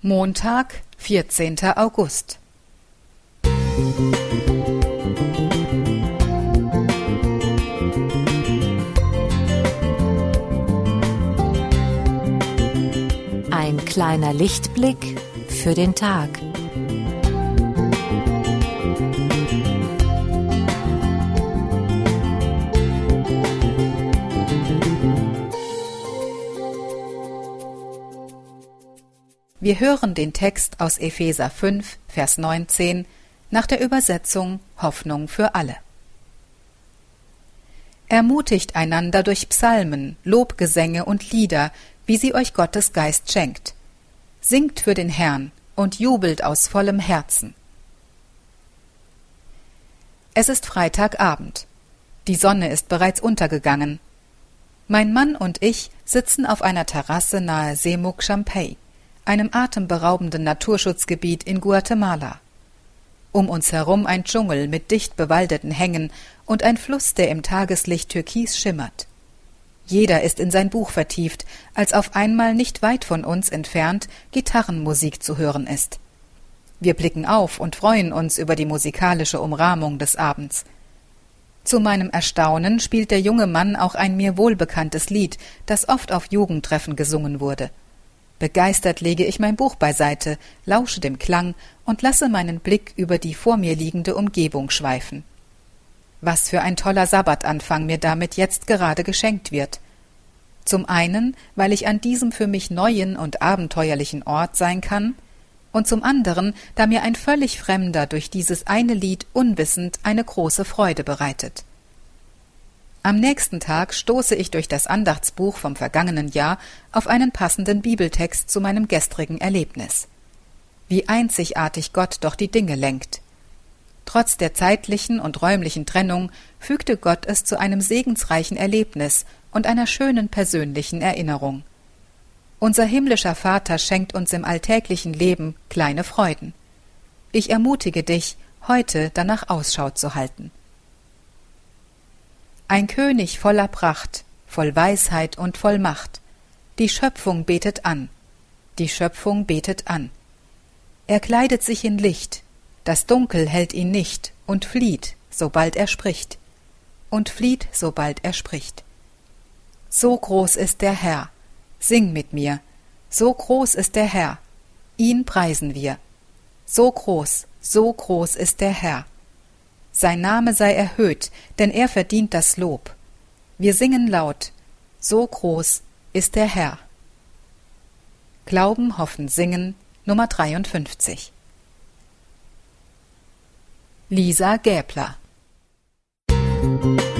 Montag, 14. August. Ein kleiner Lichtblick für den Tag. Wir hören den Text aus Epheser 5, Vers 19 nach der Übersetzung Hoffnung für alle. Ermutigt einander durch Psalmen, Lobgesänge und Lieder, wie sie euch Gottes Geist schenkt. Singt für den Herrn und jubelt aus vollem Herzen. Es ist Freitagabend. Die Sonne ist bereits untergegangen. Mein Mann und ich sitzen auf einer Terrasse nahe Semuc Champey einem atemberaubenden Naturschutzgebiet in Guatemala. Um uns herum ein Dschungel mit dicht bewaldeten Hängen und ein Fluss, der im Tageslicht türkis schimmert. Jeder ist in sein Buch vertieft, als auf einmal nicht weit von uns entfernt Gitarrenmusik zu hören ist. Wir blicken auf und freuen uns über die musikalische Umrahmung des Abends. Zu meinem Erstaunen spielt der junge Mann auch ein mir wohlbekanntes Lied, das oft auf Jugendtreffen gesungen wurde. Begeistert lege ich mein Buch beiseite, lausche dem Klang und lasse meinen Blick über die vor mir liegende Umgebung schweifen. Was für ein toller Sabbatanfang mir damit jetzt gerade geschenkt wird. Zum einen, weil ich an diesem für mich neuen und abenteuerlichen Ort sein kann, und zum anderen, da mir ein völlig Fremder durch dieses eine Lied unwissend eine große Freude bereitet. Am nächsten Tag stoße ich durch das Andachtsbuch vom vergangenen Jahr auf einen passenden Bibeltext zu meinem gestrigen Erlebnis. Wie einzigartig Gott doch die Dinge lenkt. Trotz der zeitlichen und räumlichen Trennung fügte Gott es zu einem segensreichen Erlebnis und einer schönen persönlichen Erinnerung. Unser himmlischer Vater schenkt uns im alltäglichen Leben kleine Freuden. Ich ermutige dich, heute danach Ausschau zu halten. Ein König voller Pracht, voll Weisheit und voll Macht. Die Schöpfung betet an. Die Schöpfung betet an. Er kleidet sich in Licht. Das Dunkel hält ihn nicht und flieht, sobald er spricht. Und flieht, sobald er spricht. So groß ist der Herr. Sing mit mir. So groß ist der Herr. Ihn preisen wir. So groß, so groß ist der Herr. Sein Name sei erhöht, denn er verdient das Lob. Wir singen laut, so groß ist der Herr. Glauben, Hoffen, Singen Nummer 53 Lisa Gäbler Musik